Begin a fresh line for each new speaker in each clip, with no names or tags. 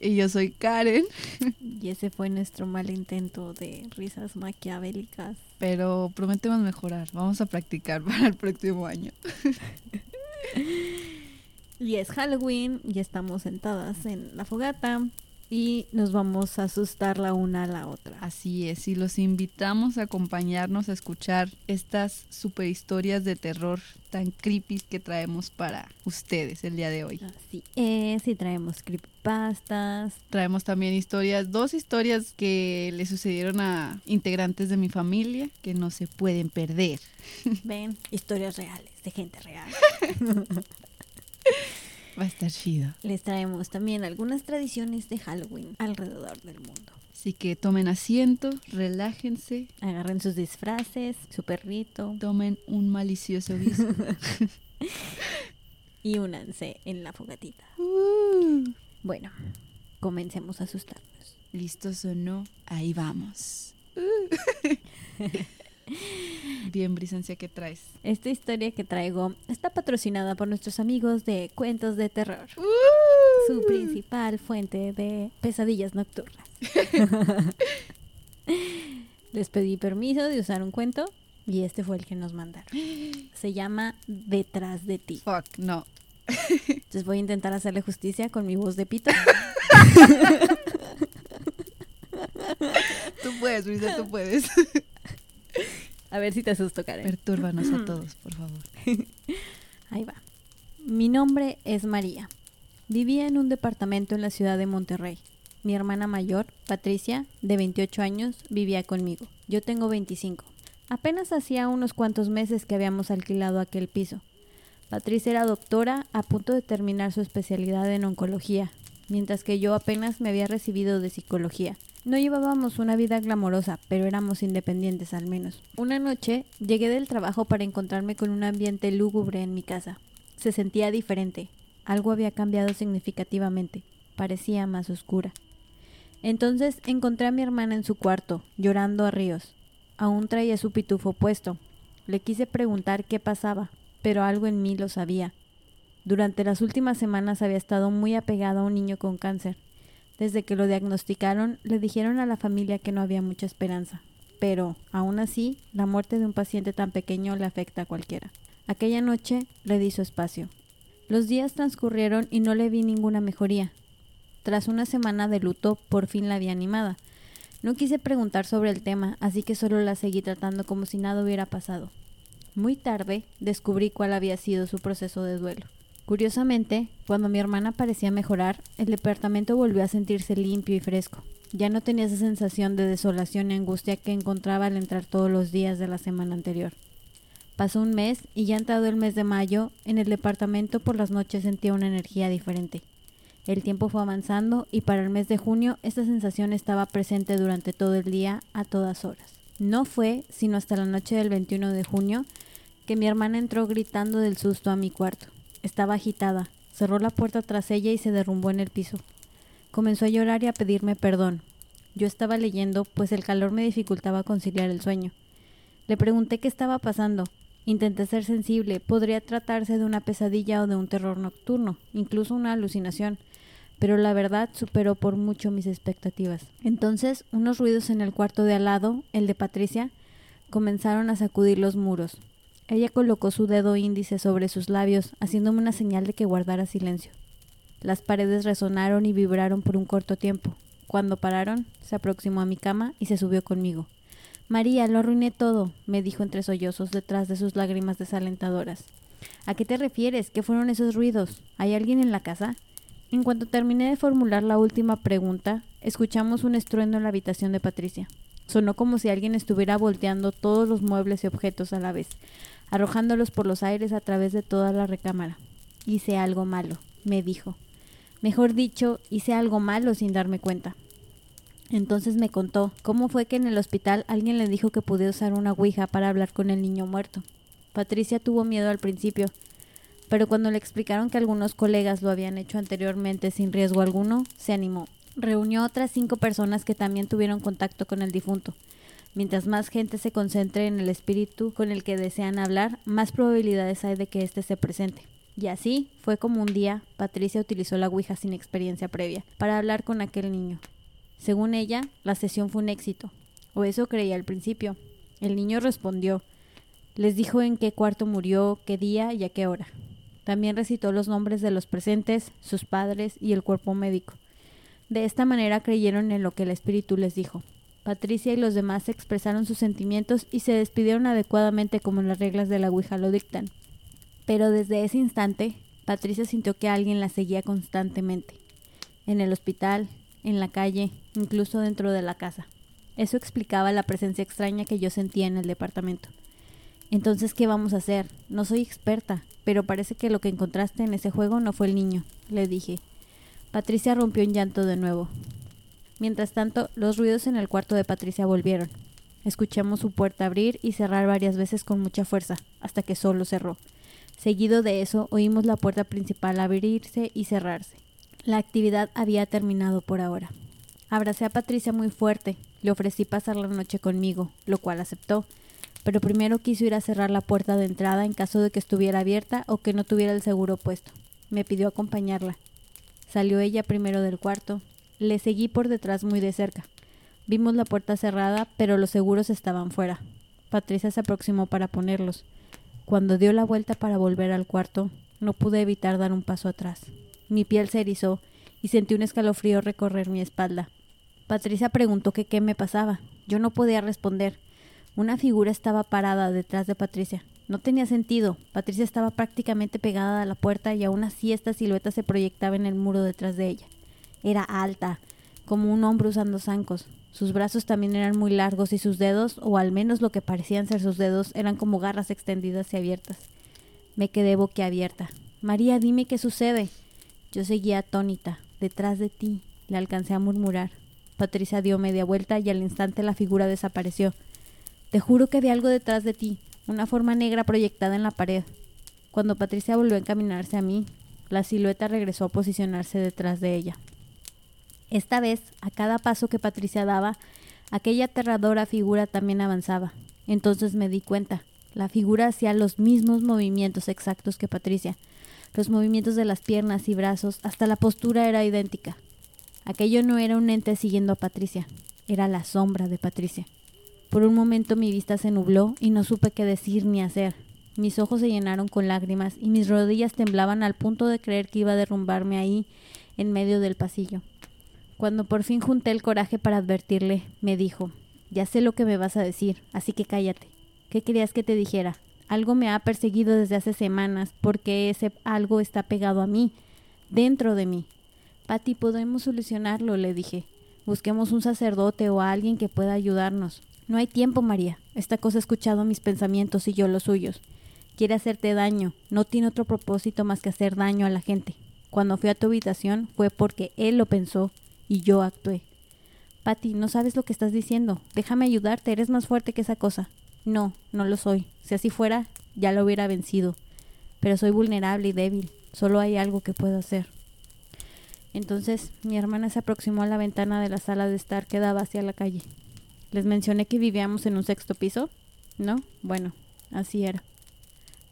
Y yo soy Karen,
y ese fue nuestro mal intento de risas maquiavélicas.
pero prometemos mejorar. Vamos a practicar para el próximo año.
Y es Halloween y estamos sentadas en la fogata y nos vamos a asustar la una a la otra.
Así es, y los invitamos a acompañarnos a escuchar estas super historias de terror tan creepy que traemos para ustedes el día de hoy.
Así es, y traemos creepypastas.
Traemos también historias, dos historias que le sucedieron a integrantes de mi familia que no se pueden perder.
Ven, historias reales, de gente real.
Va a estar chido.
Les traemos también algunas tradiciones de Halloween alrededor del mundo.
Así que tomen asiento, relájense,
Agarren sus disfraces, su perrito
tomen un malicioso viso.
y únanse en la fogatita.
Uh.
Bueno, comencemos a asustarnos.
¿Listos o no? Ahí vamos. Bien, Brisencia, ¿qué traes?
Esta historia que traigo está patrocinada por nuestros amigos de Cuentos de Terror, su principal fuente de pesadillas nocturnas. Les pedí permiso de usar un cuento y este fue el que nos mandaron. Se llama Detrás de ti.
Fuck, no.
Entonces voy a intentar hacerle justicia con mi voz de pito.
Tú puedes, Brisa, tú puedes.
A ver si te asusto, Karen.
Pertúrbanos a todos, por favor.
Ahí va. Mi nombre es María. Vivía en un departamento en la ciudad de Monterrey. Mi hermana mayor, Patricia, de 28 años, vivía conmigo. Yo tengo 25. Apenas hacía unos cuantos meses que habíamos alquilado aquel piso. Patricia era doctora a punto de terminar su especialidad en oncología, mientras que yo apenas me había recibido de psicología. No llevábamos una vida glamorosa, pero éramos independientes al menos. Una noche llegué del trabajo para encontrarme con un ambiente lúgubre en mi casa. Se sentía diferente. Algo había cambiado significativamente. Parecía más oscura. Entonces encontré a mi hermana en su cuarto, llorando a ríos. Aún traía su pitufo puesto. Le quise preguntar qué pasaba, pero algo en mí lo sabía. Durante las últimas semanas había estado muy apegada a un niño con cáncer. Desde que lo diagnosticaron, le dijeron a la familia que no había mucha esperanza. Pero, aún así, la muerte de un paciente tan pequeño le afecta a cualquiera. Aquella noche le di su espacio. Los días transcurrieron y no le vi ninguna mejoría. Tras una semana de luto, por fin la vi animada. No quise preguntar sobre el tema, así que solo la seguí tratando como si nada hubiera pasado. Muy tarde descubrí cuál había sido su proceso de duelo. Curiosamente, cuando mi hermana parecía mejorar, el departamento volvió a sentirse limpio y fresco. Ya no tenía esa sensación de desolación y angustia que encontraba al entrar todos los días de la semana anterior. Pasó un mes y ya entrado el mes de mayo, en el departamento por las noches sentía una energía diferente. El tiempo fue avanzando y para el mes de junio esta sensación estaba presente durante todo el día, a todas horas. No fue sino hasta la noche del 21 de junio que mi hermana entró gritando del susto a mi cuarto. Estaba agitada, cerró la puerta tras ella y se derrumbó en el piso. Comenzó a llorar y a pedirme perdón. Yo estaba leyendo, pues el calor me dificultaba conciliar el sueño. Le pregunté qué estaba pasando. Intenté ser sensible, podría tratarse de una pesadilla o de un terror nocturno, incluso una alucinación, pero la verdad superó por mucho mis expectativas. Entonces, unos ruidos en el cuarto de al lado, el de Patricia, comenzaron a sacudir los muros. Ella colocó su dedo índice sobre sus labios, haciéndome una señal de que guardara silencio. Las paredes resonaron y vibraron por un corto tiempo. Cuando pararon, se aproximó a mi cama y se subió conmigo. María, lo arruiné todo, me dijo entre sollozos detrás de sus lágrimas desalentadoras. ¿A qué te refieres? ¿Qué fueron esos ruidos? ¿Hay alguien en la casa? En cuanto terminé de formular la última pregunta, escuchamos un estruendo en la habitación de Patricia. Sonó como si alguien estuviera volteando todos los muebles y objetos a la vez, arrojándolos por los aires a través de toda la recámara. Hice algo malo, me dijo. Mejor dicho, hice algo malo sin darme cuenta. Entonces me contó cómo fue que en el hospital alguien le dijo que podía usar una ouija para hablar con el niño muerto. Patricia tuvo miedo al principio, pero cuando le explicaron que algunos colegas lo habían hecho anteriormente sin riesgo alguno, se animó. Reunió otras cinco personas que también tuvieron contacto con el difunto. Mientras más gente se concentre en el espíritu con el que desean hablar, más probabilidades hay de que éste se presente. Y así fue como un día Patricia utilizó la Ouija sin experiencia previa para hablar con aquel niño. Según ella, la sesión fue un éxito, o eso creía al principio. El niño respondió, les dijo en qué cuarto murió, qué día y a qué hora. También recitó los nombres de los presentes, sus padres y el cuerpo médico. De esta manera creyeron en lo que el espíritu les dijo. Patricia y los demás expresaron sus sentimientos y se despidieron adecuadamente como las reglas de la Ouija lo dictan. Pero desde ese instante, Patricia sintió que alguien la seguía constantemente. En el hospital, en la calle, incluso dentro de la casa. Eso explicaba la presencia extraña que yo sentía en el departamento. Entonces, ¿qué vamos a hacer? No soy experta, pero parece que lo que encontraste en ese juego no fue el niño, le dije. Patricia rompió en llanto de nuevo. Mientras tanto, los ruidos en el cuarto de Patricia volvieron. Escuchamos su puerta abrir y cerrar varias veces con mucha fuerza, hasta que solo cerró. Seguido de eso, oímos la puerta principal abrirse y cerrarse. La actividad había terminado por ahora. Abracé a Patricia muy fuerte, le ofrecí pasar la noche conmigo, lo cual aceptó, pero primero quiso ir a cerrar la puerta de entrada en caso de que estuviera abierta o que no tuviera el seguro puesto. Me pidió acompañarla. Salió ella primero del cuarto. Le seguí por detrás muy de cerca. Vimos la puerta cerrada, pero los seguros estaban fuera. Patricia se aproximó para ponerlos. Cuando dio la vuelta para volver al cuarto, no pude evitar dar un paso atrás. Mi piel se erizó y sentí un escalofrío recorrer mi espalda. Patricia preguntó que qué me pasaba. Yo no podía responder. Una figura estaba parada detrás de Patricia. No tenía sentido. Patricia estaba prácticamente pegada a la puerta y aún así esta silueta se proyectaba en el muro detrás de ella. Era alta, como un hombre usando zancos. Sus brazos también eran muy largos y sus dedos, o al menos lo que parecían ser sus dedos, eran como garras extendidas y abiertas. Me quedé boquiabierta. María, dime qué sucede. Yo seguía atónita. Detrás de ti. Le alcancé a murmurar. Patricia dio media vuelta y al instante la figura desapareció. Te juro que vi algo detrás de ti, una forma negra proyectada en la pared. Cuando Patricia volvió a encaminarse a mí, la silueta regresó a posicionarse detrás de ella. Esta vez, a cada paso que Patricia daba, aquella aterradora figura también avanzaba. Entonces me di cuenta. La figura hacía los mismos movimientos exactos que Patricia. Los movimientos de las piernas y brazos, hasta la postura era idéntica. Aquello no era un ente siguiendo a Patricia, era la sombra de Patricia. Por un momento mi vista se nubló y no supe qué decir ni hacer. Mis ojos se llenaron con lágrimas y mis rodillas temblaban al punto de creer que iba a derrumbarme ahí, en medio del pasillo. Cuando por fin junté el coraje para advertirle, me dijo, ya sé lo que me vas a decir, así que cállate. ¿Qué querías que te dijera? Algo me ha perseguido desde hace semanas, porque ese algo está pegado a mí, dentro de mí. Patty, podemos solucionarlo, le dije. Busquemos un sacerdote o a alguien que pueda ayudarnos. No hay tiempo, María. Esta cosa ha escuchado mis pensamientos y yo los suyos. Quiere hacerte daño. No tiene otro propósito más que hacer daño a la gente. Cuando fui a tu habitación fue porque él lo pensó y yo actué. Patty, no sabes lo que estás diciendo. Déjame ayudarte. Eres más fuerte que esa cosa. No, no lo soy. Si así fuera, ya lo hubiera vencido. Pero soy vulnerable y débil. Solo hay algo que puedo hacer. Entonces mi hermana se aproximó a la ventana de la sala de estar que daba hacia la calle. Les mencioné que vivíamos en un sexto piso. ¿No? Bueno, así era.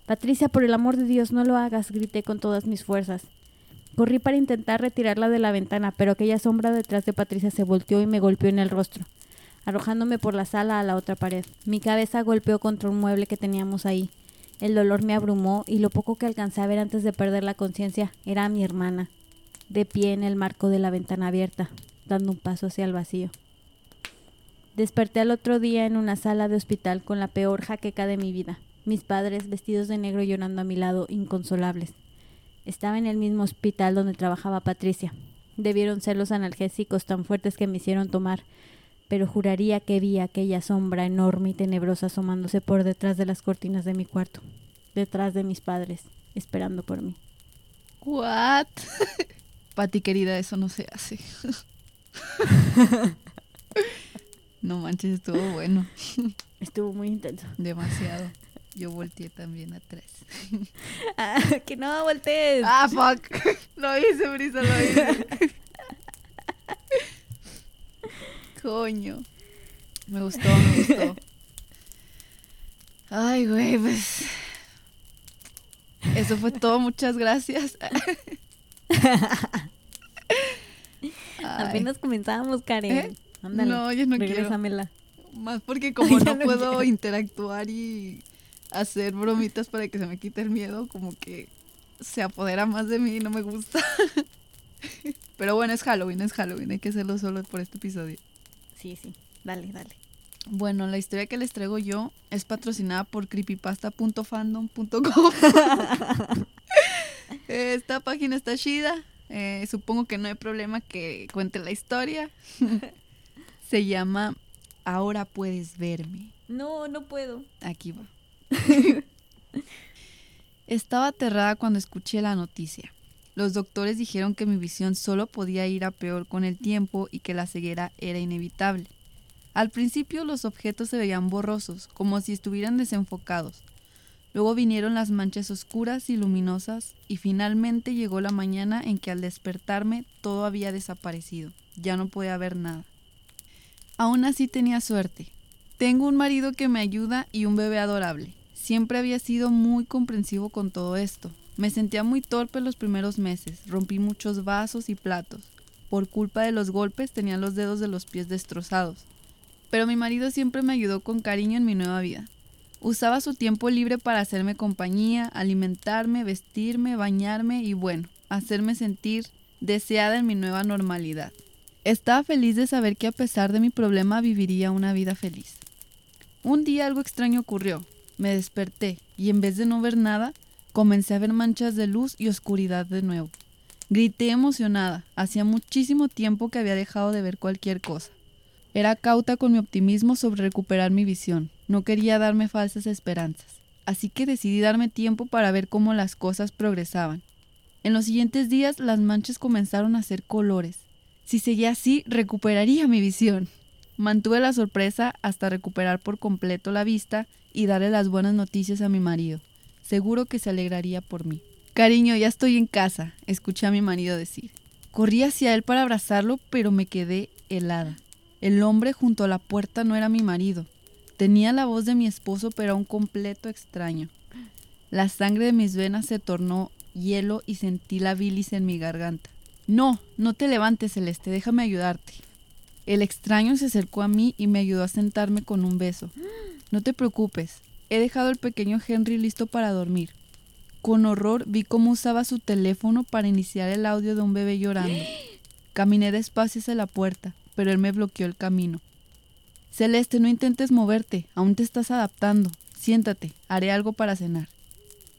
Patricia, por el amor de Dios, no lo hagas, grité con todas mis fuerzas. Corrí para intentar retirarla de la ventana, pero aquella sombra detrás de Patricia se volteó y me golpeó en el rostro, arrojándome por la sala a la otra pared. Mi cabeza golpeó contra un mueble que teníamos ahí. El dolor me abrumó y lo poco que alcancé a ver antes de perder la conciencia era a mi hermana, de pie en el marco de la ventana abierta, dando un paso hacia el vacío. Desperté al otro día en una sala de hospital con la peor jaqueca de mi vida. Mis padres, vestidos de negro, llorando a mi lado, inconsolables. Estaba en el mismo hospital donde trabajaba Patricia. Debieron ser los analgésicos tan fuertes que me hicieron tomar, pero juraría que vi aquella sombra enorme y tenebrosa asomándose por detrás de las cortinas de mi cuarto, detrás de mis padres, esperando por mí.
What? Pati querida, eso no se hace. No manches, estuvo bueno.
Estuvo muy intenso.
Demasiado. Yo volteé también atrás.
Ah, que no voltees.
Ah, fuck. Lo hice, Brisa, lo hice. Coño. Me gustó, me gustó. Ay, güey, pues. Eso fue todo, muchas gracias.
Apenas comenzábamos, Karen.
¿Eh?
Ándale.
No, yo no quiero. Más porque como no puedo interactuar y hacer bromitas para que se me quite el miedo, como que se apodera más de mí y no me gusta. Pero bueno, es Halloween, es Halloween, hay que hacerlo solo por este episodio.
Sí, sí. Dale, dale.
Bueno, la historia que les traigo yo es patrocinada por creepypasta.fandom.com. Esta página está chida. eh, supongo que no hay problema que cuente la historia. Se llama Ahora puedes verme.
No, no puedo.
Aquí va. Estaba aterrada cuando escuché la noticia. Los doctores dijeron que mi visión solo podía ir a peor con el tiempo y que la ceguera era inevitable. Al principio los objetos se veían borrosos, como si estuvieran desenfocados. Luego vinieron las manchas oscuras y luminosas y finalmente llegó la mañana en que al despertarme todo había desaparecido. Ya no podía ver nada. Aún así tenía suerte. Tengo un marido que me ayuda y un bebé adorable. Siempre había sido muy comprensivo con todo esto. Me sentía muy torpe los primeros meses. Rompí muchos vasos y platos. Por culpa de los golpes tenía los dedos de los pies destrozados. Pero mi marido siempre me ayudó con cariño en mi nueva vida. Usaba su tiempo libre para hacerme compañía, alimentarme, vestirme, bañarme y bueno, hacerme sentir deseada en mi nueva normalidad. Estaba feliz de saber que a pesar de mi problema viviría una vida feliz. Un día algo extraño ocurrió. Me desperté y en vez de no ver nada, comencé a ver manchas de luz y oscuridad de nuevo. Grité emocionada. Hacía muchísimo tiempo que había dejado de ver cualquier cosa. Era cauta con mi optimismo sobre recuperar mi visión. No quería darme falsas esperanzas. Así que decidí darme tiempo para ver cómo las cosas progresaban. En los siguientes días las manchas comenzaron a hacer colores. Si seguía así, recuperaría mi visión. Mantuve la sorpresa hasta recuperar por completo la vista y darle las buenas noticias a mi marido. Seguro que se alegraría por mí. Cariño, ya estoy en casa, escuché a mi marido decir. Corrí hacia él para abrazarlo, pero me quedé helada. El hombre junto a la puerta no era mi marido. Tenía la voz de mi esposo, pero era un completo extraño. La sangre de mis venas se tornó hielo y sentí la bilis en mi garganta. No, no te levantes, Celeste, déjame ayudarte. El extraño se acercó a mí y me ayudó a sentarme con un beso. No te preocupes, he dejado al pequeño Henry listo para dormir. Con horror vi cómo usaba su teléfono para iniciar el audio de un bebé llorando. Caminé despacio hacia la puerta, pero él me bloqueó el camino. Celeste, no intentes moverte, aún te estás adaptando. Siéntate, haré algo para cenar.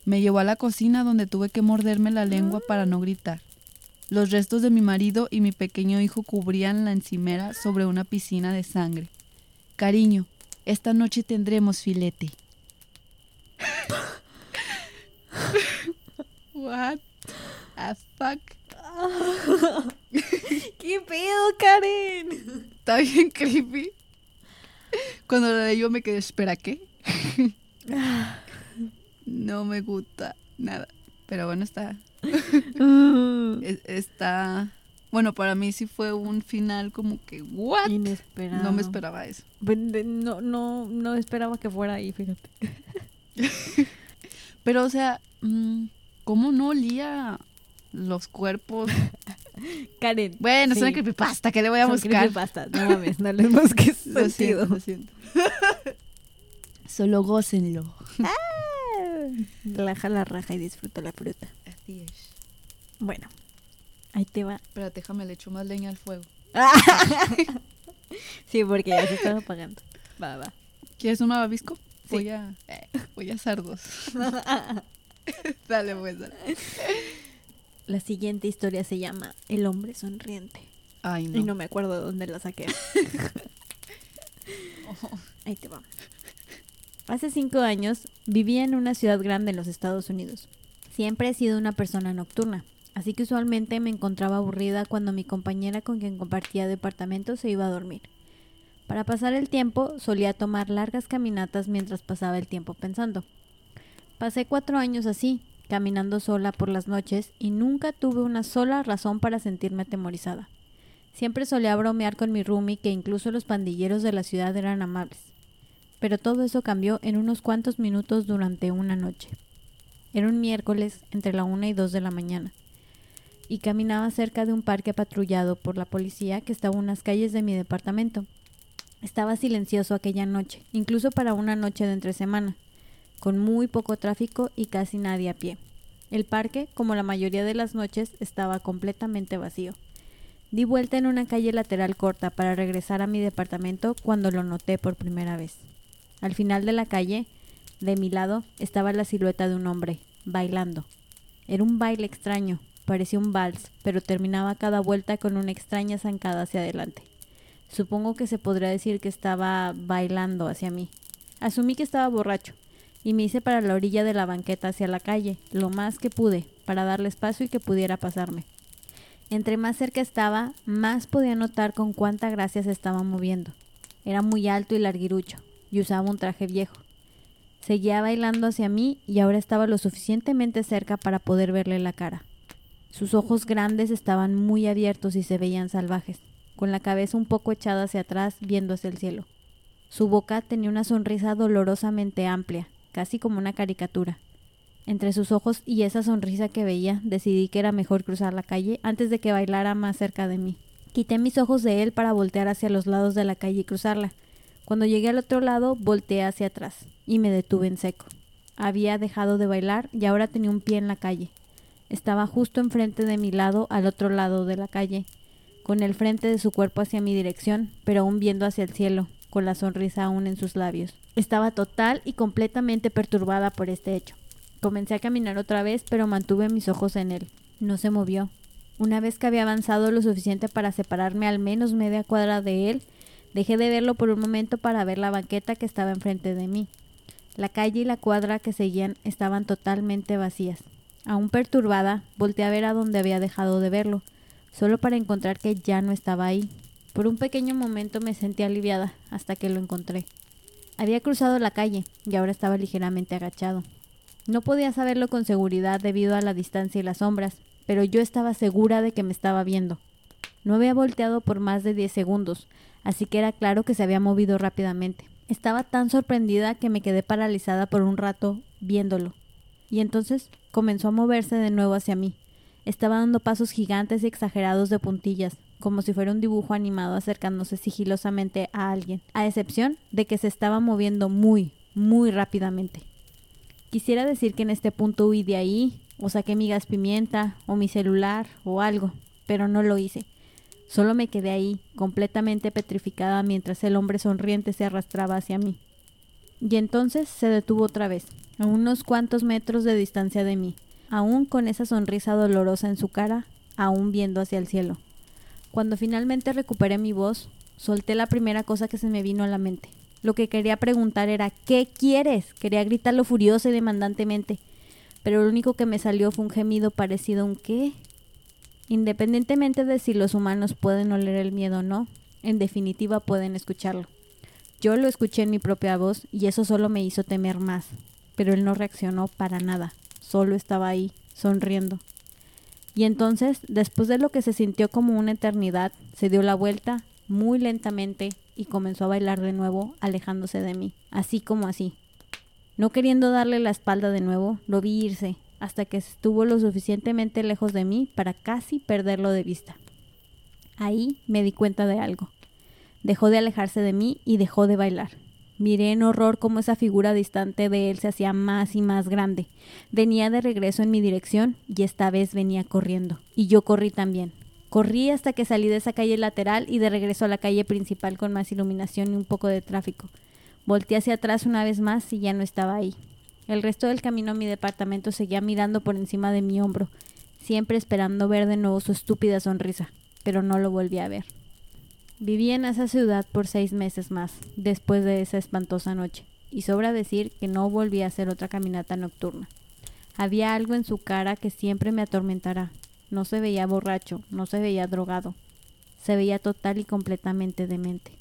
Me llevó a la cocina donde tuve que morderme la lengua para no gritar. Los restos de mi marido y mi pequeño hijo cubrían la encimera sobre una piscina de sangre. Cariño, esta noche tendremos filete. What the fuck?
¿Qué pedo, Karen?
Está bien creepy. Cuando lo leí yo me quedé, espera, ¿qué? no me gusta nada. Pero bueno, está. es- Está. Bueno, para mí sí fue un final como que, ¿what?
Inesperado.
No me esperaba eso.
No, no, no esperaba que fuera ahí, fíjate.
Pero, o sea, mm, ¿cómo no olía los cuerpos?
Karen.
Bueno, es una creepypasta, ¿qué le voy a
son
buscar?
creepypastas, No mames, no les busques
Lo siento,
sentido.
lo siento. Solo gócenlo.
Ah, Relaja la raja y disfruta la fruta.
Así es.
Bueno, ahí te va.
Espérate, déjame, le echo más leña al fuego.
sí, porque ya se estaba apagando. Va, va.
¿Quieres un abisco?
Sí.
Voy a, eh, voy a hacer dos. dale, pues, dale.
La siguiente historia se llama El hombre sonriente.
Ay, no.
Y no me acuerdo de dónde la saqué.
Oh,
Ahí te va. Hace cinco años vivía en una ciudad grande en los Estados Unidos. Siempre he sido una persona nocturna, así que usualmente me encontraba aburrida cuando mi compañera con quien compartía departamento se iba a dormir. Para pasar el tiempo solía tomar largas caminatas mientras pasaba el tiempo pensando. Pasé cuatro años así, caminando sola por las noches y nunca tuve una sola razón para sentirme atemorizada. Siempre solía bromear con mi roomie que incluso los pandilleros de la ciudad eran amables. Pero todo eso cambió en unos cuantos minutos durante una noche. Era un miércoles entre la una y dos de la mañana y caminaba cerca de un parque patrullado por la policía que estaba en unas calles de mi departamento. Estaba silencioso aquella noche, incluso para una noche de entre semana, con muy poco tráfico y casi nadie a pie. El parque, como la mayoría de las noches, estaba completamente vacío. Di vuelta en una calle lateral corta para regresar a mi departamento cuando lo noté por primera vez. Al final de la calle, de mi lado, estaba la silueta de un hombre, bailando. Era un baile extraño, parecía un vals, pero terminaba cada vuelta con una extraña zancada hacia adelante. Supongo que se podría decir que estaba bailando hacia mí. Asumí que estaba borracho, y me hice para la orilla de la banqueta hacia la calle, lo más que pude, para darle espacio y que pudiera pasarme. Entre más cerca estaba, más podía notar con cuánta gracia se estaba moviendo. Era muy alto y larguirucho, y usaba un traje viejo. Seguía bailando hacia mí y ahora estaba lo suficientemente cerca para poder verle la cara. Sus ojos grandes estaban muy abiertos y se veían salvajes, con la cabeza un poco echada hacia atrás viendo hacia el cielo. Su boca tenía una sonrisa dolorosamente amplia, casi como una caricatura. Entre sus ojos y esa sonrisa que veía, decidí que era mejor cruzar la calle antes de que bailara más cerca de mí. Quité mis ojos de él para voltear hacia los lados de la calle y cruzarla. Cuando llegué al otro lado, volteé hacia atrás y me detuve en seco. Había dejado de bailar y ahora tenía un pie en la calle. Estaba justo enfrente de mi lado, al otro lado de la calle, con el frente de su cuerpo hacia mi dirección, pero aún viendo hacia el cielo, con la sonrisa aún en sus labios. Estaba total y completamente perturbada por este hecho. Comencé a caminar otra vez, pero mantuve mis ojos en él. No se movió. Una vez que había avanzado lo suficiente para separarme al menos media cuadra de él, dejé de verlo por un momento para ver la banqueta que estaba enfrente de mí. La calle y la cuadra que seguían estaban totalmente vacías. Aún perturbada, volteé a ver a donde había dejado de verlo, solo para encontrar que ya no estaba ahí. Por un pequeño momento me sentí aliviada hasta que lo encontré. Había cruzado la calle y ahora estaba ligeramente agachado. No podía saberlo con seguridad debido a la distancia y las sombras, pero yo estaba segura de que me estaba viendo. No había volteado por más de diez segundos, así que era claro que se había movido rápidamente. Estaba tan sorprendida que me quedé paralizada por un rato viéndolo. Y entonces comenzó a moverse de nuevo hacia mí. Estaba dando pasos gigantes y exagerados de puntillas, como si fuera un dibujo animado acercándose sigilosamente a alguien, a excepción de que se estaba moviendo muy, muy rápidamente. Quisiera decir que en este punto huí de ahí, o saqué mi gas pimienta, o mi celular, o algo, pero no lo hice. Solo me quedé ahí, completamente petrificada mientras el hombre sonriente se arrastraba hacia mí. Y entonces se detuvo otra vez, a unos cuantos metros de distancia de mí, aún con esa sonrisa dolorosa en su cara, aún viendo hacia el cielo. Cuando finalmente recuperé mi voz, solté la primera cosa que se me vino a la mente. Lo que quería preguntar era ¿qué quieres? Quería gritarlo furiosa y demandantemente, pero lo único que me salió fue un gemido parecido a un ¿qué? Independientemente de si los humanos pueden oler el miedo o no, en definitiva pueden escucharlo. Yo lo escuché en mi propia voz y eso solo me hizo temer más, pero él no reaccionó para nada, solo estaba ahí, sonriendo. Y entonces, después de lo que se sintió como una eternidad, se dio la vuelta muy lentamente y comenzó a bailar de nuevo, alejándose de mí, así como así. No queriendo darle la espalda de nuevo, lo vi irse, hasta que estuvo lo suficientemente lejos de mí para casi perderlo de vista. Ahí me di cuenta de algo. Dejó de alejarse de mí y dejó de bailar. Miré en horror cómo esa figura distante de él se hacía más y más grande. Venía de regreso en mi dirección y esta vez venía corriendo. Y yo corrí también. Corrí hasta que salí de esa calle lateral y de regreso a la calle principal con más iluminación y un poco de tráfico. Volté hacia atrás una vez más y ya no estaba ahí. El resto del camino a mi departamento seguía mirando por encima de mi hombro, siempre esperando ver de nuevo su estúpida sonrisa, pero no lo volví a ver. Viví en esa ciudad por seis meses más, después de esa espantosa noche, y sobra decir que no volví a hacer otra caminata nocturna. Había algo en su cara que siempre me atormentará. No se veía borracho, no se veía drogado. Se veía total y completamente demente.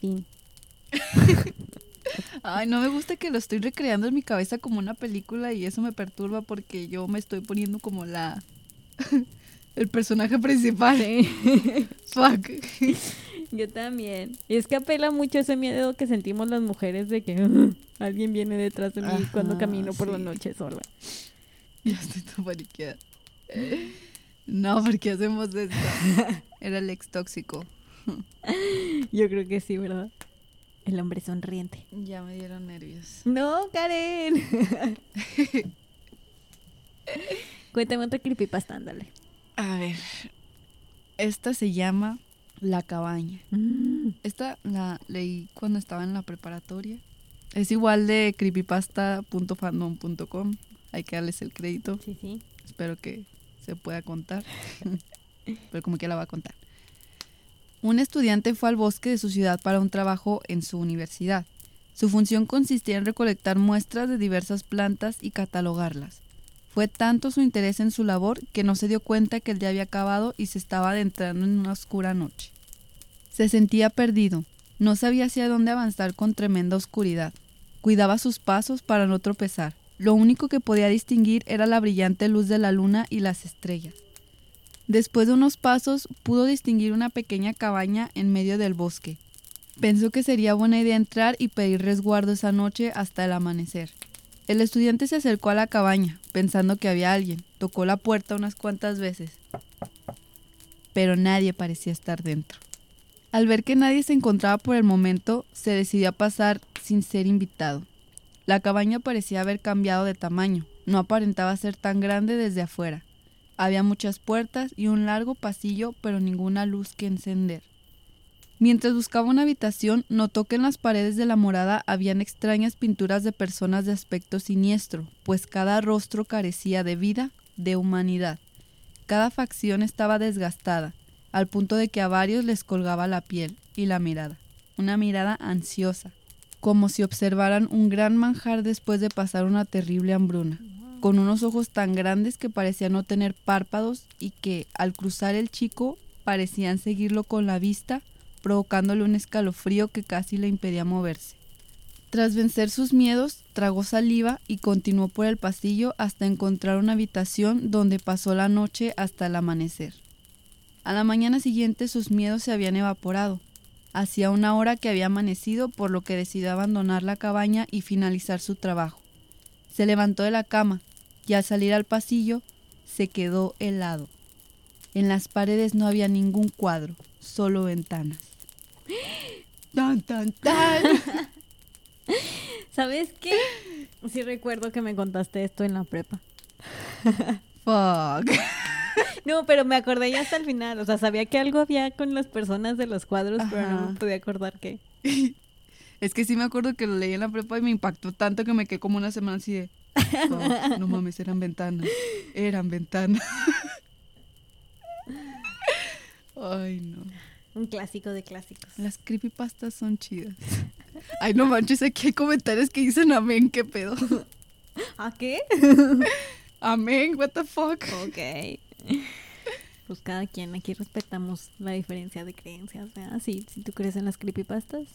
Fin.
Ay, no me gusta que lo estoy recreando en mi cabeza como una película y eso me perturba porque yo me estoy poniendo como la El personaje principal.
Sí.
Fuck.
Yo también. Y es que apela mucho ese miedo que sentimos las mujeres de que "Ugh, alguien viene detrás de mí
Ajá,
cuando camino por la
sí.
noche sola.
Ya estoy tan paniqueada. No, ¿por qué hacemos esto? Era el ex tóxico.
Yo creo que sí, ¿verdad? El hombre sonriente.
Ya me dieron nervios.
No, Karen. Cuéntame otra creepypasta, ándale.
A ver. Esta se llama La cabaña.
Mm,
Esta la leí cuando estaba en la preparatoria. Es igual de creepypasta.fandom.com. Hay que darles el crédito.
Sí, sí.
Espero que se pueda contar. Pero como que la va a contar. Un estudiante fue al bosque de su ciudad para un trabajo en su universidad. Su función consistía en recolectar muestras de diversas plantas y catalogarlas. Fue tanto su interés en su labor que no se dio cuenta que el día había acabado y se estaba adentrando en una oscura noche. Se sentía perdido, no sabía hacia dónde avanzar con tremenda oscuridad. Cuidaba sus pasos para no tropezar. Lo único que podía distinguir era la brillante luz de la luna y las estrellas. Después de unos pasos pudo distinguir una pequeña cabaña en medio del bosque. Pensó que sería buena idea entrar y pedir resguardo esa noche hasta el amanecer. El estudiante se acercó a la cabaña, pensando que había alguien. Tocó la puerta unas cuantas veces, pero nadie parecía estar dentro. Al ver que nadie se encontraba por el momento, se decidió a pasar sin ser invitado. La cabaña parecía haber cambiado de tamaño, no aparentaba ser tan grande desde afuera. Había muchas puertas y un largo pasillo, pero ninguna luz que encender. Mientras buscaba una habitación, notó que en las paredes de la morada habían extrañas pinturas de personas de aspecto siniestro, pues cada rostro carecía de vida, de humanidad. Cada facción estaba desgastada, al punto de que a varios les colgaba la piel y la mirada, una mirada ansiosa, como si observaran un gran manjar después de pasar una terrible hambruna, con unos ojos tan grandes que parecían no tener párpados y que, al cruzar el chico, parecían seguirlo con la vista, provocándole un escalofrío que casi le impedía moverse. Tras vencer sus miedos, tragó saliva y continuó por el pasillo hasta encontrar una habitación donde pasó la noche hasta el amanecer. A la mañana siguiente sus miedos se habían evaporado. Hacía una hora que había amanecido, por lo que decidió abandonar la cabaña y finalizar su trabajo. Se levantó de la cama y al salir al pasillo se quedó helado. En las paredes no había ningún cuadro, solo ventanas. ¡Tan, tan, tan!
¿Sabes qué? Sí recuerdo que me contaste esto en la prepa.
Fuck.
No, pero me acordé ya hasta el final. O sea, sabía que algo había con las personas de los cuadros, pero no me podía acordar qué.
Es que sí me acuerdo que lo leí en la prepa y me impactó tanto que me quedé como una semana así de. "Fuck, no mames, eran ventanas. Eran ventanas. Ay, no.
Un clásico de clásicos.
Las creepypastas son chidas. Ay, no manches, aquí hay comentarios que dicen amén, qué pedo.
¿A qué?
Amén, what the fuck.
Ok. Pues cada quien aquí respetamos la diferencia de creencias, ¿verdad? Sí, si tú crees en las creepypastas,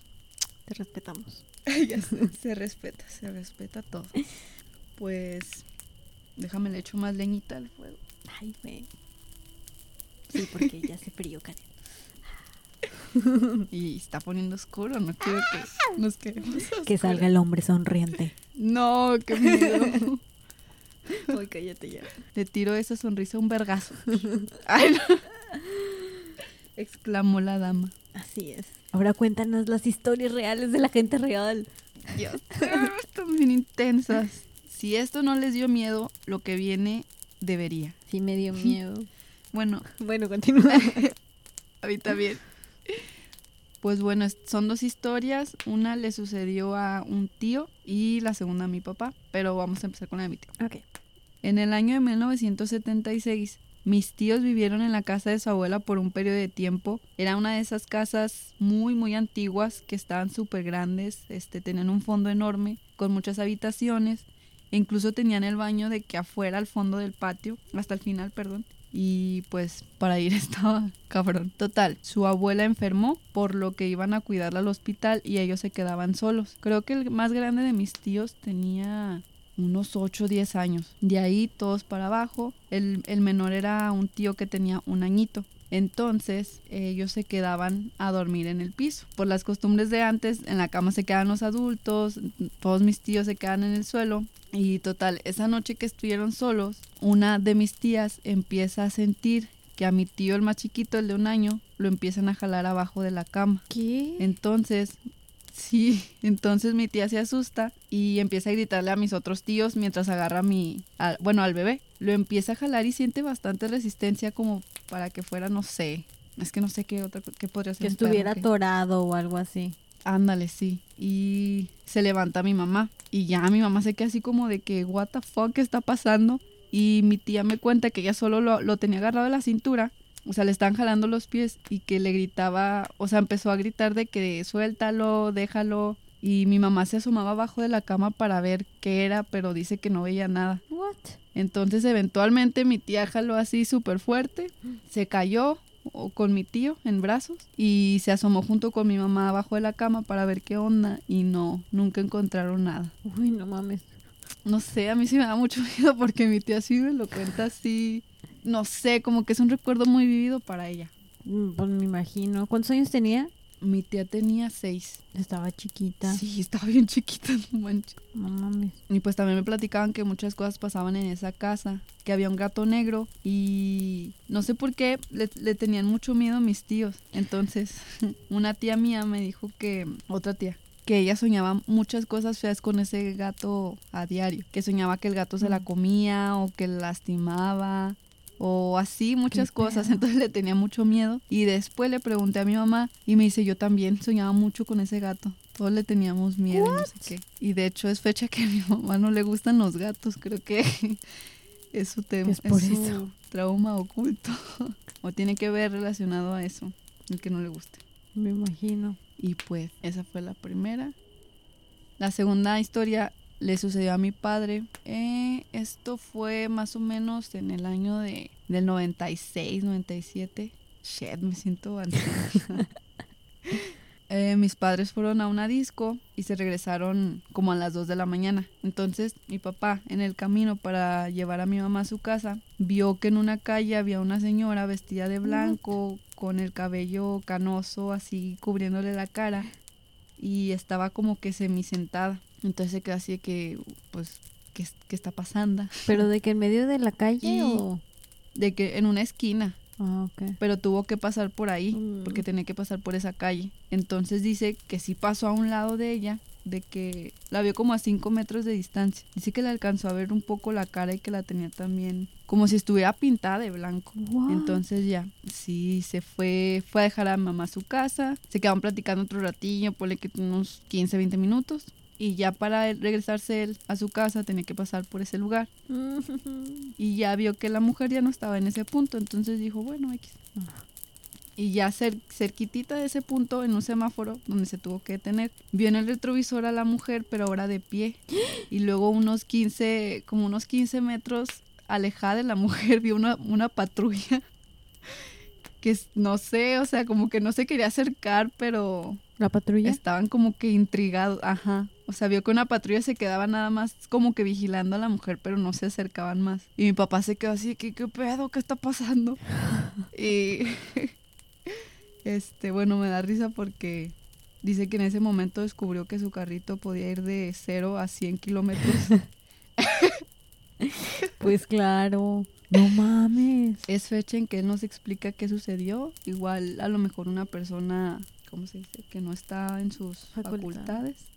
te respetamos.
ya se respeta, se respeta todo. Pues, déjame le echo más leñita al fuego.
Ay, güey. Sí, porque ya hace frío, Karen.
Y está poniendo oscuro, no quiero que nos quedemos.
Que salga el hombre sonriente.
No, qué miedo.
Ay, cállate ya.
Le tiro esa sonrisa un vergazo. Ay, no. Exclamó la dama.
Así es. Ahora cuéntanos las historias reales de la gente real.
Dios, están bien intensas. Si esto no les dio miedo, lo que viene debería.
Sí, me dio miedo.
Bueno,
Bueno, continúa.
a mí también. Pues bueno, son dos historias. Una le sucedió a un tío y la segunda a mi papá. Pero vamos a empezar con la de mi tío.
ok.
En el año de 1976, mis tíos vivieron en la casa de su abuela por un periodo de tiempo. Era una de esas casas muy, muy antiguas que estaban súper grandes, este, tenían un fondo enorme con muchas habitaciones. E incluso tenían el baño de que afuera al fondo del patio, hasta el final, perdón. Y pues para ir estaba cabrón. Total, su abuela enfermó, por lo que iban a cuidarla al hospital y ellos se quedaban solos. Creo que el más grande de mis tíos tenía unos 8 o 10 años. De ahí todos para abajo. El, el menor era un tío que tenía un añito. Entonces ellos se quedaban a dormir en el piso. Por las costumbres de antes, en la cama se quedan los adultos, todos mis tíos se quedan en el suelo. Y total, esa noche que estuvieron solos, una de mis tías empieza a sentir que a mi tío, el más chiquito, el de un año, lo empiezan a jalar abajo de la cama.
¿Qué?
Entonces, sí, entonces mi tía se asusta y empieza a gritarle a mis otros tíos mientras agarra a mi, a- bueno, al bebé. Lo empieza a jalar y siente bastante resistencia como para que fuera, no sé, es que no sé qué otra, qué podría ser.
que
perro,
estuviera
qué-
atorado o algo así.
Ándale, sí. Y se levanta mi mamá. Y ya mi mamá se queda así como de que, what the fuck, ¿qué está pasando? Y mi tía me cuenta que ella solo lo, lo tenía agarrado de la cintura. O sea, le estaban jalando los pies y que le gritaba, o sea, empezó a gritar de que suéltalo, déjalo. Y mi mamá se asomaba abajo de la cama para ver qué era, pero dice que no veía nada.
What?
Entonces eventualmente mi tía jaló así súper fuerte, se cayó o- con mi tío en brazos y se asomó junto con mi mamá abajo de la cama para ver qué onda y no, nunca encontraron nada.
Uy, no mames.
No sé, a mí sí me da mucho miedo porque mi tía sí me lo cuenta así, no sé, como que es un recuerdo muy vivido para ella.
Mm, Pues me imagino. ¿Cuántos años tenía?
Mi tía tenía seis.
Estaba chiquita.
Sí, estaba bien chiquita, no manches.
No mames.
Y pues también me platicaban que muchas cosas pasaban en esa casa, que había un gato negro y no sé por qué le, le tenían mucho miedo a mis tíos. Entonces, una tía mía me dijo que, otra tía, que ella soñaba muchas cosas feas con ese gato a diario, que soñaba que el gato se la
Mm.
comía o que la lastimaba o así muchas cosas, entonces le tenía mucho miedo y después le pregunté a mi mamá y me dice, yo también soñaba mucho con ese gato. Todos le teníamos miedo, y no sé qué. Y de hecho es fecha que a mi mamá no le gustan los gatos, creo que es su tema,
Es por
su
eso.
trauma oculto o tiene que ver relacionado a eso, el que no le guste.
Me imagino.
Y pues esa fue la primera. La segunda historia le sucedió a mi padre. Eh, esto fue más o menos en el año de, del 96, 97. Shit, me siento anciana. Eh, mis padres fueron a una disco y se regresaron como a las 2 de la mañana. Entonces mi papá en el camino para llevar a mi mamá a su casa vio que en una calle había una señora vestida de blanco con el cabello canoso así cubriéndole la cara y estaba como que semisentada. Entonces se quedó así de que pues ¿qué, es- qué está pasando?
¿Pero de que en medio de la calle
Y-
o...?
De que en una esquina
Ah, ok.
pero tuvo que pasar por ahí
Mm.
porque tenía que pasar por esa calle. Entonces dice que sí pasó a un lado de ella, de que la vio como a 5 metros de distancia. Dice que le alcanzó a ver un poco la cara y que la tenía también como si estuviera pintada de blanco. Entonces ya, sí, se fue, fue a dejar a mamá a su casa, se quedaron platicando otro ratillo, ponle que unos 15, 20 minutos. Y ya para regresarse él a su casa tenía que pasar por ese lugar. Y ya vio que la mujer ya no estaba en ese punto, entonces dijo, bueno, X. Y ya cer- cerquitita de ese punto, en un semáforo donde se tuvo que detener, vio en el retrovisor a la mujer, pero ahora de pie. Y luego unos 15, como unos 15 metros alejada de la mujer, vio una, una patrulla que no sé, o sea, como que no se quería acercar, pero
¿La patrulla?
estaban como que intrigados, ajá. O sea, vio que una patrulla se quedaba nada más como que vigilando a la mujer, pero no se acercaban más. Y mi papá se quedó así, ¿qué, qué pedo? ¿Qué está pasando? y este, bueno, me da risa porque dice que en ese momento descubrió que su carrito podía ir de 0 a 100 kilómetros.
Pues claro. No mames.
es fecha en que él nos explica qué sucedió. Igual a lo mejor una persona, ¿cómo se dice? Que no está en sus
Facultad.
facultades.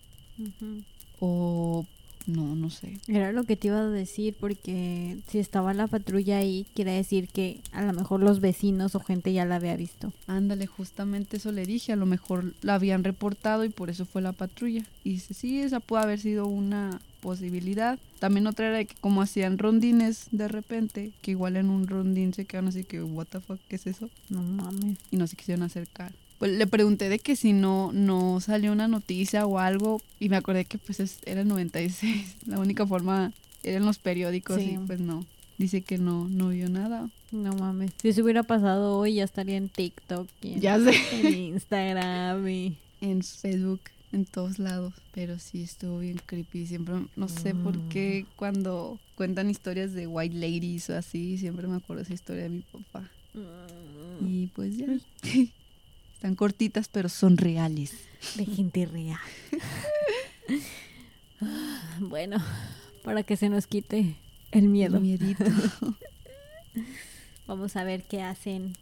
O no, no sé.
Era lo que te iba a decir porque si estaba la patrulla ahí, quiere decir que a lo mejor los vecinos o gente ya la había visto.
Ándale, justamente eso le dije. A lo mejor la habían reportado y por eso fue la patrulla. Y dice, sí, esa puede haber sido una posibilidad. También otra era que como hacían rondines de repente, que igual en un rondín se quedan así que, what the fuck, ¿qué es eso?
No mames.
Y no se quisieron acercar. Pues le pregunté de que si no, no salió una noticia o algo y me acordé que pues es- era el 96. La única forma era en los periódicos
Sí.
y pues no. Dice que no, no vio nada.
No mames. Si se hubiera pasado hoy, ya estaría en TikTok y en,
Ya sé.
en Instagram y...
En Facebook. en todos lados. Pero sí estuvo bien creepy. Siempre, no sé por qué cuando cuentan historias de white ladies o así, siempre me acuerdo esa historia de mi papá. Y pues ya. Están cortitas, pero son reales.
De gente real. bueno, para que se nos quite el miedo.
Miedito.
Vamos a ver qué hacen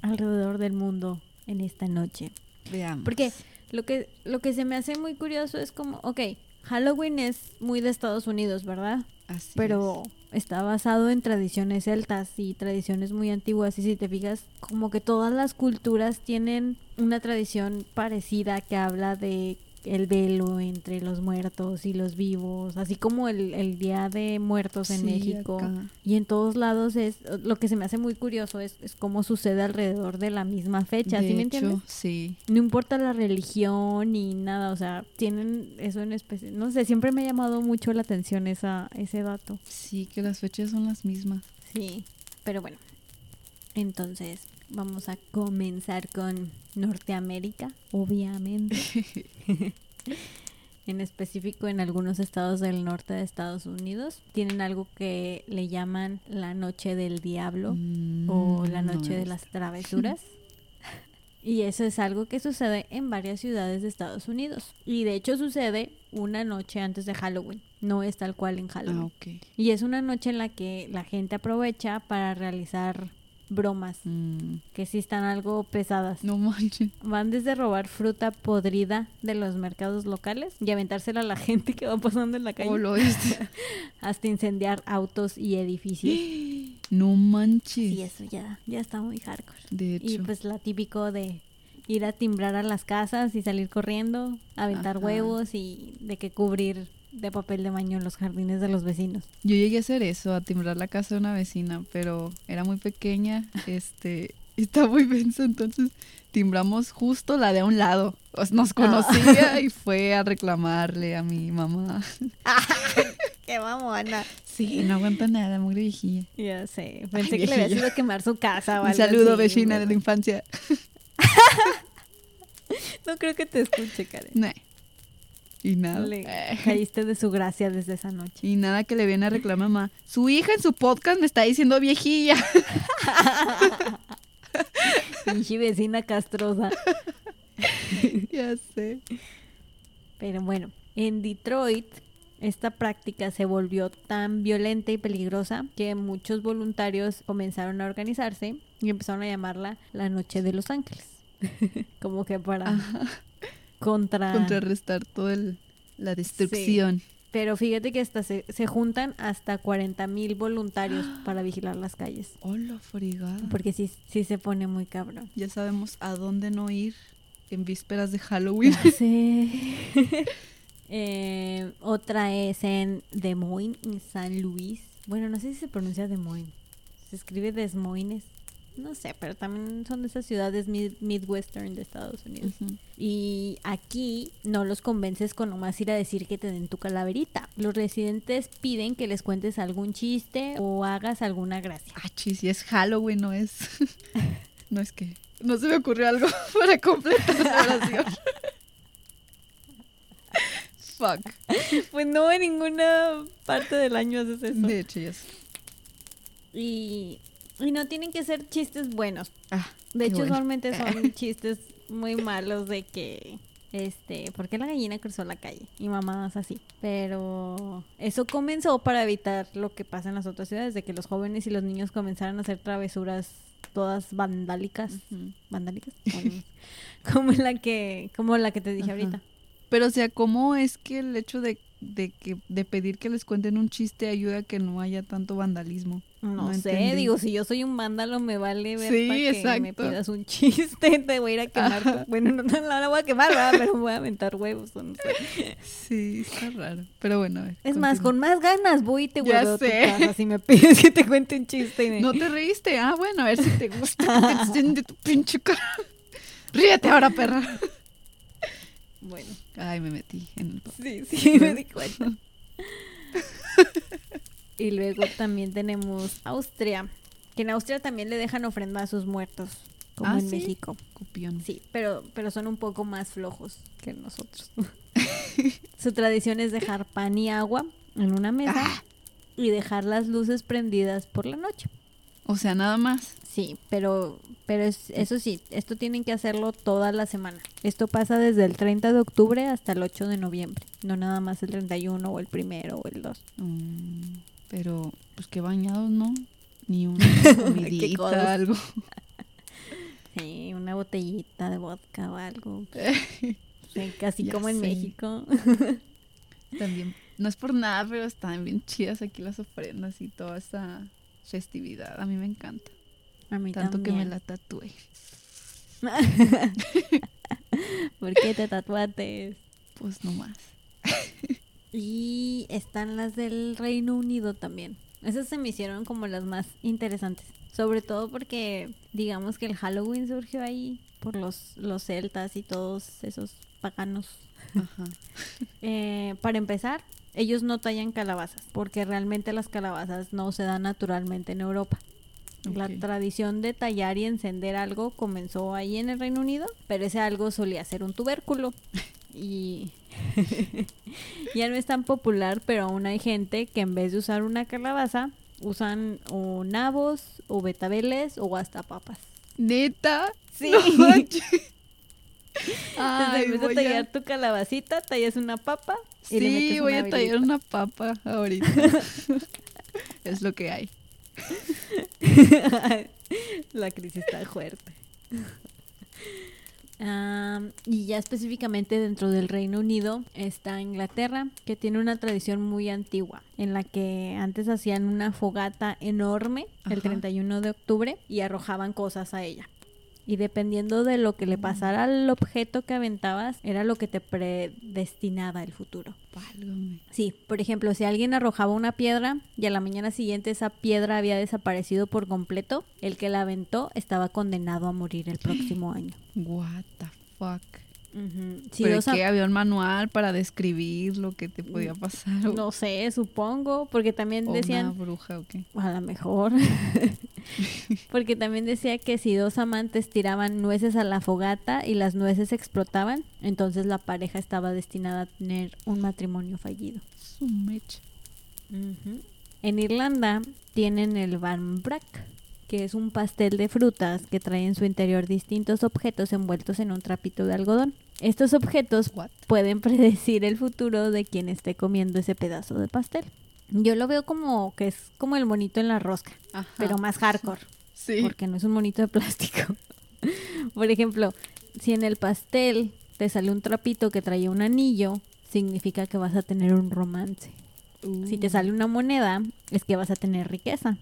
alrededor del mundo en esta noche.
Veamos.
Porque lo que, lo que se me hace muy curioso es como, ok, Halloween es muy de Estados Unidos, ¿verdad?
Así
Pero está basado en tradiciones celtas y tradiciones muy antiguas. Y si te fijas, como que todas las culturas tienen una tradición parecida que habla de el velo entre los muertos y los vivos, así como el, el Día de Muertos en
Sí,
México.
acá.
Y en todos lados es lo que se me hace muy curioso es, es cómo sucede alrededor de la misma fecha,
De
¿sí me
hecho,
entiendes?
Sí.
No importa la religión ni nada, o sea, tienen eso en especial. No sé, siempre me ha llamado mucho la atención esa, ese dato.
Sí, que las fechas son las mismas.
Sí, pero bueno. Entonces, vamos a comenzar con Norteamérica, obviamente. en específico en algunos estados del norte de Estados Unidos tienen algo que le llaman la noche del diablo o la
Mm, no
noche de las travesuras. y eso es algo que sucede en varias ciudades de Estados Unidos. Y de hecho sucede una noche antes de Halloween. No es tal cual en Halloween.
Ah.
Y es una noche en la que la gente aprovecha para realizar bromas
Mm,
que sí están algo pesadas.
no manches.
Van desde robar fruta podrida de los mercados locales y aventársela a la gente que va pasando en la calle
¿Cómo lo
hasta incendiar autos y edificios.
No manches.
Y eso ya, ya está muy hardcore.
De hecho.
Y pues la típico de ir a timbrar a las casas y salir corriendo, aventar
Ajá.
huevos y de que cubrir de papel de baño los jardines de los vecinos.
Yo llegué a hacer eso, a timbrar la casa de una vecina, pero era muy pequeña, este, estaba muy densa, entonces timbramos justo la de a un lado. Nos conocía y fue a reclamarle a mi mamá.
¡Qué mamona!
Sí, no aguanta nada, muy viejilla.
Ya sé, pensé
Ay,
que le había sido quemar su casa o
Un saludo,
así,
vecina de la infancia.
No creo que te escuche, Karen.
Nah. Y nada.
Le
Eh.
caíste de su gracia desde esa noche.
Y nada que le viene a reclamar mamá. Su hija en su podcast me está diciendo viejilla.
Pinche vecina castrosa.
ya sé.
Pero bueno, en Detroit esta práctica se volvió tan violenta y peligrosa que muchos voluntarios comenzaron a organizarse y empezaron a llamarla la Noche de los Ángeles. Como que para
Ajá.
Contra...
Contrarrestar toda la destrucción.
Pero fíjate que hasta se, se juntan hasta 40 mil voluntarios para vigilar las calles.
Hola, fregada.
Porque sí, sí se pone muy cabrón.
Ya sabemos a dónde no ir en vísperas de Halloween.
Sí. Eh, otra es en Des Moines, en San Luis. Bueno, no sé si se pronuncia Des Moines. Se escribe Des Moines. No sé, pero también son de esas ciudades mid- midwestern de Estados Unidos. Y aquí no los convences con nomás ir a decir que te den tu calaverita. Los residentes piden que les cuentes algún chiste o hagas alguna gracia.
Ah, chis, si es Halloween, no es. no es que. No se me ocurrió algo para completar la oración. Fuck.
Pues no, en ninguna parte del año haces eso.
De hecho, ya sé.
Y, y no tienen que ser chistes buenos.
Ah,
De hecho,
bueno.
usualmente son chistes muy malos de que, este, ¿por qué la gallina cruzó la calle? Y mamás así. Pero eso comenzó para evitar lo que pasa en las otras ciudades, de que los jóvenes y los niños comenzaran a hacer travesuras todas vandálicas. ¿Vandálicas? Bueno, como la que, como la que te dije ahorita.
Pero, o sea, ¿cómo es que el hecho de, de que de pedir que les cuenten un chiste ayuda a que no haya tanto vandalismo?
No,
No
sé,
entendí.
digo, si yo soy un vándalo me vale ver
Sí,
para que me
exacto.
pidas un chiste, te voy a ir a quemar.
Ajá.
Bueno, no, no la voy a quemar, ¿verdad? pero voy a aventar huevos. o no sé.
Sí, está raro. Pero bueno, a ver.
Es más, con más ganas voy y te hueveo a tu casa si me pides que te cuente un chiste. y me-
No te reíste. Ah, bueno, a ver si te gusta. que te enseñe de tu pinche cara. Ríete ahora, perra.
Bueno,
Ay, me metí en el
sí, sí, me di cuenta. Y luego también tenemos Austria, que en Austria también le dejan ofrenda a sus muertos como
Ah,
en
¿sí?
México. Sí, pero, pero son un poco más flojos que nosotros. Su tradición es dejar pan y agua en una mesa
Ah.
y dejar las luces prendidas por la noche.
O sea, nada más.
Sí, pero, pero es, eso sí, esto tienen que hacerlo toda la semana. Esto pasa desde el 30 de octubre hasta el 8 de noviembre, no nada más el 31 o el primero o el 2.
Mm, pero, pues que bañados, ¿no? Ni una comidita, algo.
Sí, una botellita de vodka o algo. Sí, casi
Ya
como en
sé.
México.
También, no es por nada, pero están bien chidas aquí las ofrendas y toda esa festividad. A mí me encanta.
A mí
Tanto que me la tatué.
¿Por qué te tatuates?
Pues no más.
Y están las del Reino Unido también. Esas se me hicieron como las más interesantes. Sobre todo porque digamos que el Halloween surgió ahí por los, los celtas y todos esos paganos.
Ajá.
Eh, para empezar, ellos no tallan calabazas porque realmente las calabazas no se dan naturalmente en Europa. La tradición de tallar y encender algo comenzó ahí en el Reino Unido, pero ese algo solía ser un tubérculo. Y ya no es tan popular, pero aún hay gente que en vez de usar una calabaza, usan o nabos, o betabeles, o hasta papas.
¿Neta?
Sí.
No.
Entonces, en vez de tallar
a...
tu calabacita, tallas una papa y le metes
Sí, voy
una
a tallar una papa ahorita. es lo que hay.
La crisis está fuerte. Y ya específicamente dentro del Reino Unido está Inglaterra, que tiene una tradición muy antigua, en la que antes hacían una fogata enorme el
Ajá.
31 de octubre y arrojaban cosas a ella. Y dependiendo de lo que le pasara al objeto que aventabas, era lo que te predestinaba el futuro.
Válgame.
Sí, por ejemplo, si alguien arrojaba una piedra y a la mañana siguiente esa piedra había desaparecido por completo, el que la aventó estaba condenado a morir el próximo año.
What the fuck. ¿Pero
dos am-
que había un manual para describir lo que te podía pasar? o-
no sé, supongo, porque también
o
decían,
una bruja o qué?
a lo mejor, porque también decía que si dos amantes tiraban nueces a la fogata y las nueces explotaban, entonces la pareja estaba destinada a tener un matrimonio fallido.
Su mecha.
En Irlanda tienen el barmbrack, que es un pastel de frutas que trae en su interior distintos objetos envueltos en un trapito de algodón. Estos objetos
What?
pueden predecir el futuro de quien esté comiendo ese pedazo de pastel. Yo lo veo como que es como el monito en la rosca,
Ajá.
pero más hardcore,
Sí.
porque no es un monito de plástico. Por ejemplo, si en el pastel te sale un trapito que trae un anillo, significa que vas a tener un romance. Si te
Uh.
sale una moneda, es que vas a tener riqueza.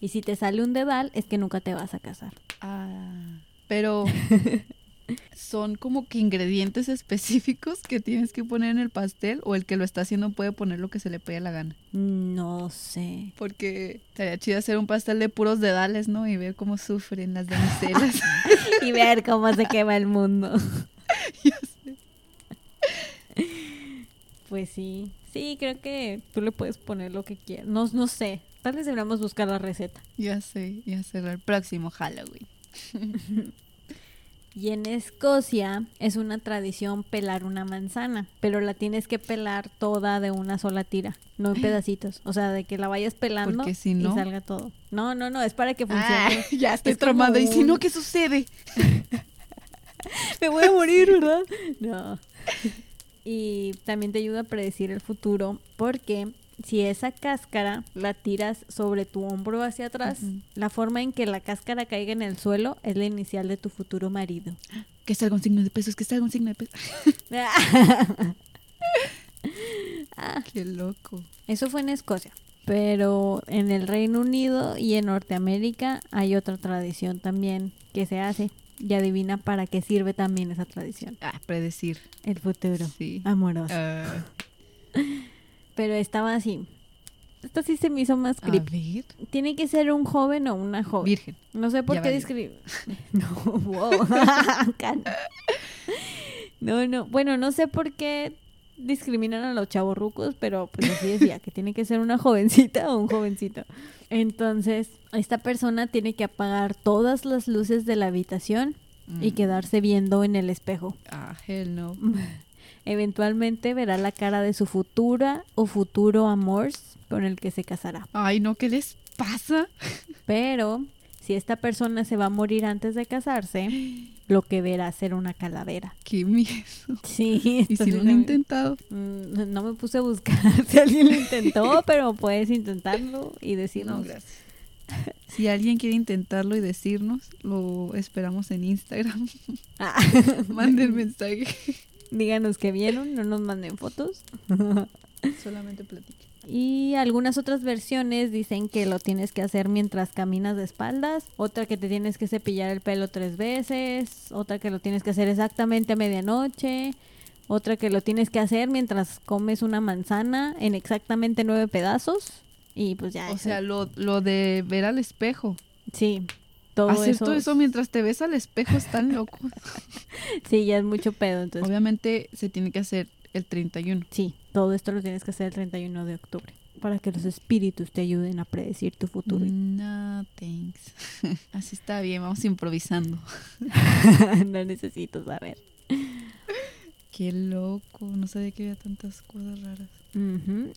Y si te sale un dedal, es que nunca te vas a casar.
Ah, pero son como que ingredientes específicos que tienes que poner en el pastel o el que lo está haciendo puede poner lo que se le pegue la gana.
No sé.
Porque estaría chido hacer un pastel de puros dedales, ¿no? Y ver cómo sufren las damiselas.
y ver cómo se quema el mundo.
Ya sé.
Pues sí. Sí, creo que tú le puedes poner lo que quieras. No, no sé. Tal vez deberíamos buscar la receta.
ya sé, ya sé, el próximo Halloween.
Y en Escocia es una tradición pelar una manzana, pero la tienes que pelar toda de una sola tira, no en pedacitos. O sea, de que la vayas pelando
Porque si no-
y salga todo. No, no, no, es para que funcione.
Ah, ya estoy
Es.
¿Y si no, qué sucede?
Me voy a morir, ¿verdad? No. Y también te ayuda a predecir el futuro porque si esa cáscara la tiras sobre tu hombro hacia atrás, la forma en que la cáscara caiga en el suelo es la inicial de tu futuro marido.
Que salga un signo de pesos, que salga un signo de pesos.
Ah,
Qué loco.
Eso fue en Escocia. Pero en el Reino Unido y en Norteamérica hay otra tradición también que se hace. Y adivina para qué sirve también esa tradición.
Ah, predecir.
El futuro
Sí.
amoroso.
Ah,
Pero estaba así. Esto sí se me hizo más creepy. Tiene que ser un joven o una joven.
Virgen.
No sé por
Ya
qué
valió.
describir. No, wow. No, no. Bueno, no sé por qué discriminan a los chavorrucos, pero pues así decía, que tiene que ser una jovencita o un jovencito. Entonces, esta persona tiene que apagar todas las luces de la habitación y
Mm.
quedarse viendo en el espejo.
Ah, hell no.
Eventualmente verá la cara de su futura o futuro amor con el que se casará.
Ay, no, ¿qué les pasa?
Pero si esta persona se va a morir antes de casarse, lo que verá será una calavera.
Qué miedo.
Sí,
¿Y si lo han intentado?
Mm, No me puse a buscar si alguien lo intentó, pero puedes intentarlo y
No,
decirnos.
gracias. Si alguien quiere intentarlo y decirnos, lo esperamos en Instagram.
Ah,
Manden mensaje.
Díganos que vieron, no nos manden fotos.
Solamente platique.
Y algunas otras versiones dicen que lo tienes que hacer mientras caminas de espaldas, otra que te tienes que cepillar el pelo tres veces, otra que lo tienes que hacer exactamente a medianoche, otra que lo tienes que hacer mientras comes una manzana en exactamente nueve pedazos. Y pues ya.
O sea, lo, lo de ver al espejo.
sí. Todo
Hacer
eso,
todo eso mientras te ves al espejo es tan loco.
Sí, ya es mucho pedo. Entonces,
Obviamente se tiene que hacer el 31.
sí, todo esto lo tienes que hacer el 31 de octubre. Para que los espíritus te ayuden a predecir tu futuro.
No, thanks. Así está bien, vamos improvisando.
no necesito saber.
Qué loco, no sabía que había tantas cosas raras.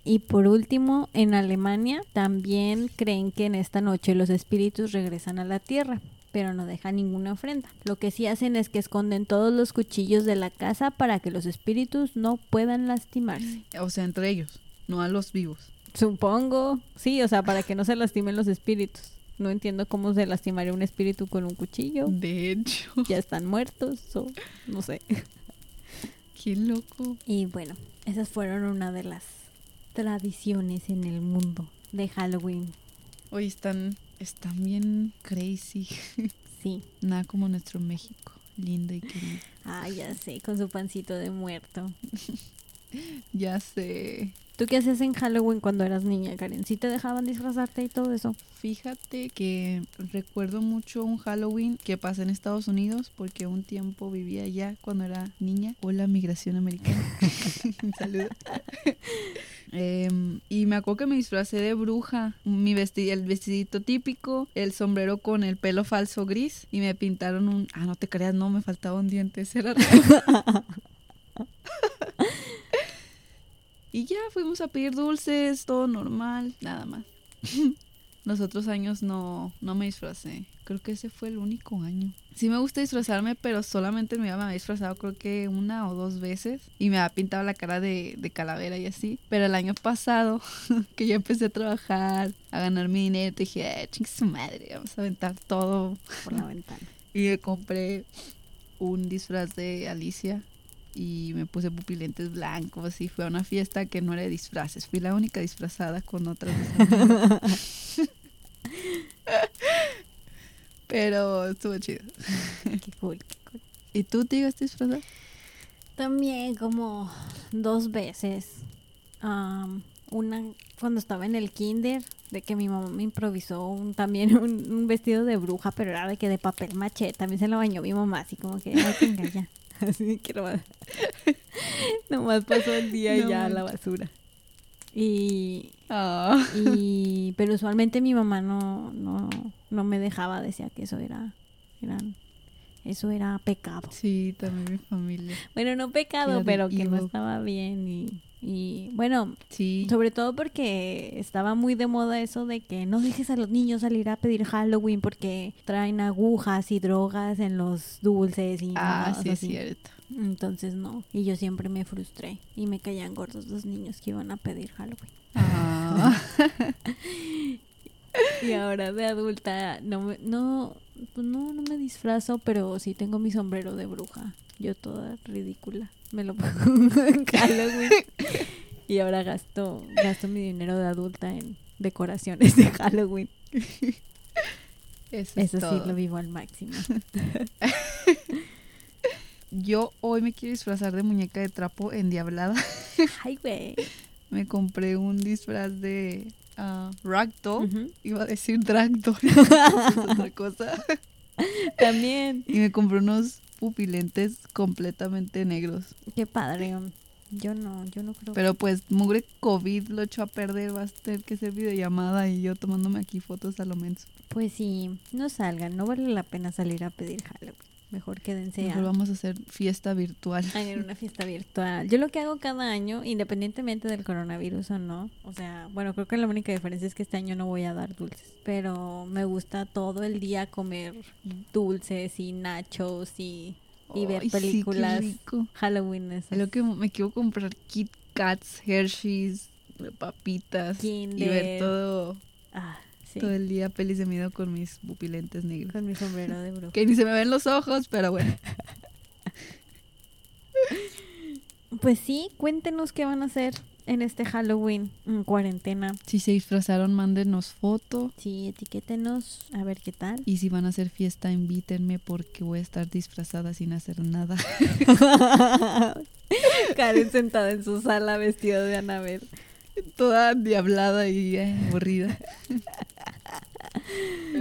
Y por último, en Alemania también creen que en esta noche los espíritus regresan a la tierra, pero no dejan ninguna ofrenda. Lo que sí hacen es que esconden todos los cuchillos de la casa para que los espíritus no puedan lastimarse.
O sea, entre ellos, no a los vivos.
Supongo, sí, o sea, para que no se lastimen los espíritus. No entiendo cómo se lastimaría un espíritu con un cuchillo.
De hecho,
Ya están muertos o no sé.
Qué loco.
Y bueno, esas fueron una de las tradiciones en el mundo de Halloween.
Hoy están, están bien crazy.
Sí.
Nada como nuestro México, lindo y querido.
Ah, ya sé, con su pancito de muerto.
Ya sé.
¿Tú qué hacías en Halloween cuando eras niña, Karen? ¿Sí te dejaban disfrazarte y todo eso?
Fíjate que recuerdo mucho un Halloween que pasé en Estados Unidos porque un tiempo vivía allá cuando era niña. Hola, migración americana. Saludos. Em, y me acuerdo que me disfracé de bruja, mi vesti el vestidito típico, el sombrero con el pelo falso gris y me pintaron un... Ah, no te creas, no, me faltaba un diente, ese era. Y ya fuimos a pedir dulces, todo normal, nada más. Los otros años no, no me disfracé. Creo que ese fue el único año. Sí me gusta disfrazarme, pero solamente me había disfrazado creo que una o dos veces. Y me había pintado la cara de, de calavera y así. Pero el año pasado, que ya empecé a trabajar, a ganar mi dinero, dije, eh, ching su madre, vamos a aventar todo.
Por la ventana.
Y me compré un disfraz de Alicia y me puse pupilentes blancos y fui a una fiesta que no era de disfraces. Fui la única disfrazada con otras. Pero estuvo chido.
Qué cool, qué cool.
¿Y tú te ibas a disfrazar?
También como dos veces. Am, una cuando estaba en el kinder, de que mi mamá me improvisó un, también un, un vestido de bruja, pero era de que de papel maché. También se lo bañó mi mamá, así como que, ay, venga, ya. Así que nomás, nomás pasó el día y ya a la basura. Y,
Ah.
y pero usualmente mi mamá no, no, no me dejaba, decía que eso era, eran, eso era pecado.
Sí, también mi familia.
Bueno, no pecado,
Era
pero que no estaba bien y, y bueno,
Sí.
sobre todo porque estaba muy de moda eso de que no dejes a los niños salir a pedir Halloween porque traen agujas y drogas en los dulces y
Ah, sí es cierto.
Entonces no, y yo siempre me frustré y me caían gordos los niños que iban a pedir Halloween.
Ah.
Y ahora de adulta no me, no, pues no, no me disfrazo, pero sí tengo mi sombrero de bruja. Yo toda ridícula. Me lo pongo en Halloween. Y ahora gasto, gasto mi dinero de adulta en decoraciones de Halloween.
Eso, es
Eso sí
todo.
lo vivo al máximo.
Yo hoy me quiero disfrazar de muñeca de trapo endiablada.
Ay, güey.
Me compré un disfraz de ragdoll.
Ujú.
Iba a decir dragdoll. es otra cosa.
También.
Y me compré unos pupilentes completamente negros.
Qué padre. Yo no, yo no creo.
Pero pues mugre COVID lo echó a perder, va a tener que ser videollamada y yo tomándome aquí fotos a lo menos.
Pues sí, no salgan, no vale la pena salir a pedir Halloween. Mejor quédense
Mejor
a,
vamos a hacer fiesta virtual.
a ir a una fiesta virtual. Yo lo que hago cada año, independientemente del coronavirus o no, o sea, bueno, creo que la única diferencia es que este año no voy a dar dulces, pero me gusta todo el día comer dulces y nachos y, y ver
Ay, sí,
películas
rico.
Halloween.
Es lo que me quiero comprar Kit Kats, Hershey's, papitas y
Kinder.
ver todo,
Ah, sí,
todo el día pelis de miedo con mis pupilentes negros.
con mi sombrero de bruja.
Que ni se me ven los ojos, pero bueno.
Pues sí, cuéntenos qué van a hacer en este Halloween en cuarentena.
Si se disfrazaron, mándenos foto.
Sí, etiquétenos a ver qué tal.
Y si van a hacer fiesta, invítenme porque voy a estar disfrazada sin hacer nada.
Karen sentada en su sala vestida de Anabel.
Toda diablada y eh, aburrida.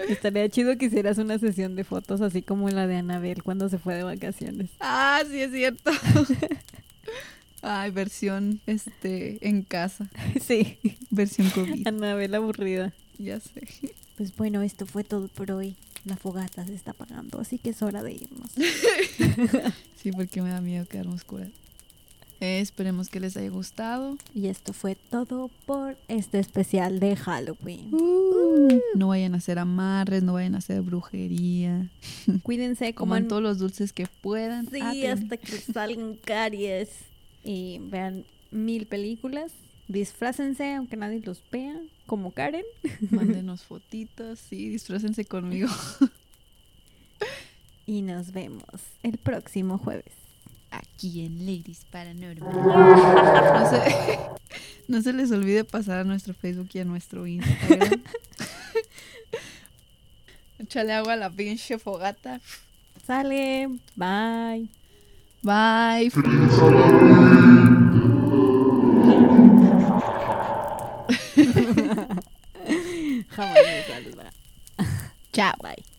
Estaría chido que hicieras una sesión de fotos así como la de Anabel cuando se fue de vacaciones.
Ah, sí es cierto. Ay, versión este en casa,
Sí,
versión COVID.
Anabel aburrida.
Ya sé.
Pues bueno, esto fue todo por hoy. La fogata se está apagando, así que es hora de irnos.
Sí, porque me da miedo quedarme oscura. Eh, esperemos que les haya gustado.
Y esto fue todo por este especial de Halloween.
No vayan a hacer amarres, no vayan a hacer brujería.
Cuídense,
Coman
coman
todos los dulces que puedan.
Sí,
Ah,
hasta que salgan caries. Y vean mil películas. Disfrácense, aunque nadie los vea, como Karen.
Mándenos fotitos, sí, disfrácense conmigo.
Y nos vemos el próximo jueves.
Aquí en Ladies Paranormal. No se, no se les olvide pasar a nuestro Facebook y a nuestro Instagram. Échale agua a la pinche fogata.
Sale, bye.
Bye.
Jamás me salva.
Chao.
Bye.